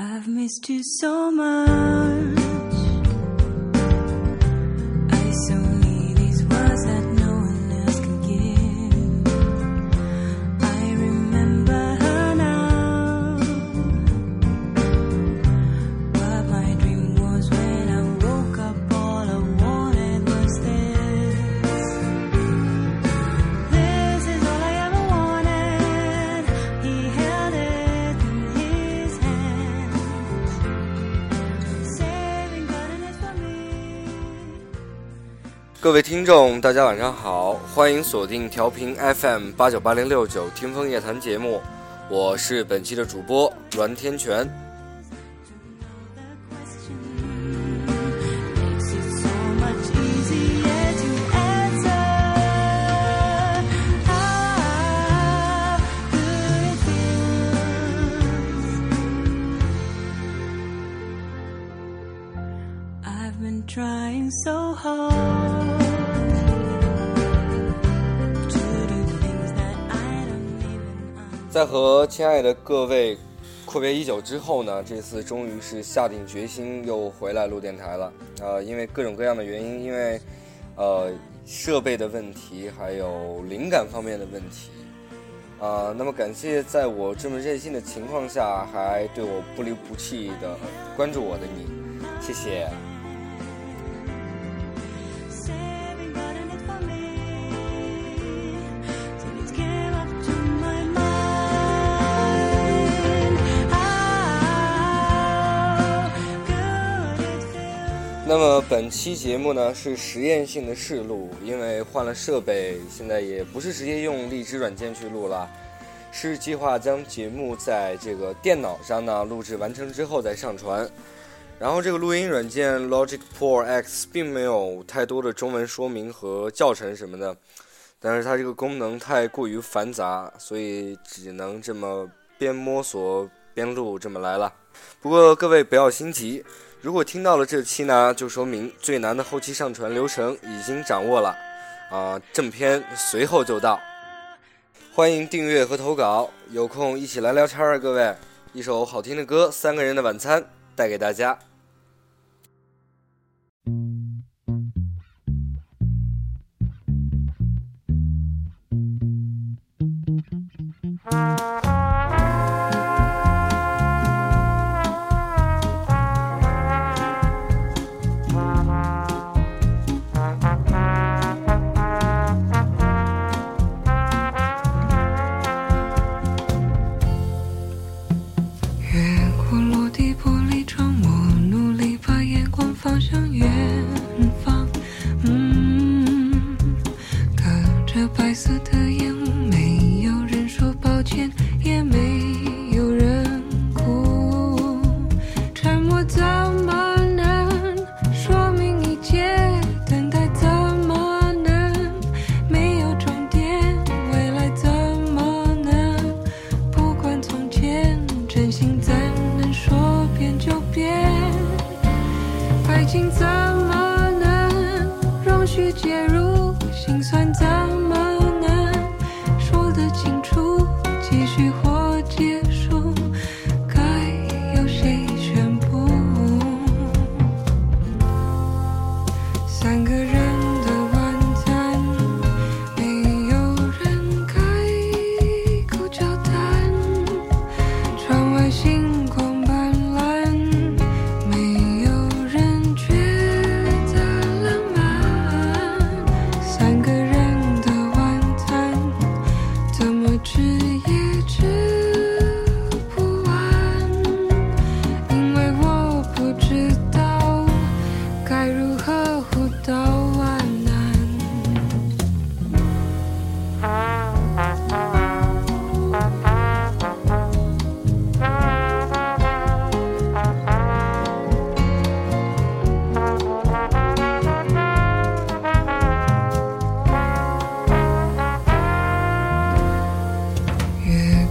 I've missed you so much. 各位听众，大家晚上好，欢迎锁定调频 FM 八九八零六九听风夜谈节目，我是本期的主播栾天泉。I've been trying so hard. 在和亲爱的各位阔别已久之后呢，这次终于是下定决心又回来录电台了。呃，因为各种各样的原因，因为呃设备的问题，还有灵感方面的问题。啊、那么感谢在我这么任性的情况下，还对我不离不弃的关注我的你，谢谢。那么本期节目呢是实验性的试录，因为换了设备，现在也不是直接用荔枝软件去录了，是计划将节目在这个电脑上呢录制完成之后再上传。然后这个录音软件 Logic Pro X 并没有太多的中文说明和教程什么的，但是它这个功能太过于繁杂，所以只能这么边摸索边路这么来了。不过各位不要心急，如果听到了这期呢，就说明最难的后期上传流程已经掌握了，啊、正片随后就到。欢迎订阅和投稿，有空一起来聊天啊，各位！一首好听的歌，《三个人的晚餐》带给大家。介入？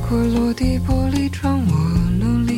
破落地玻璃窗，我努力。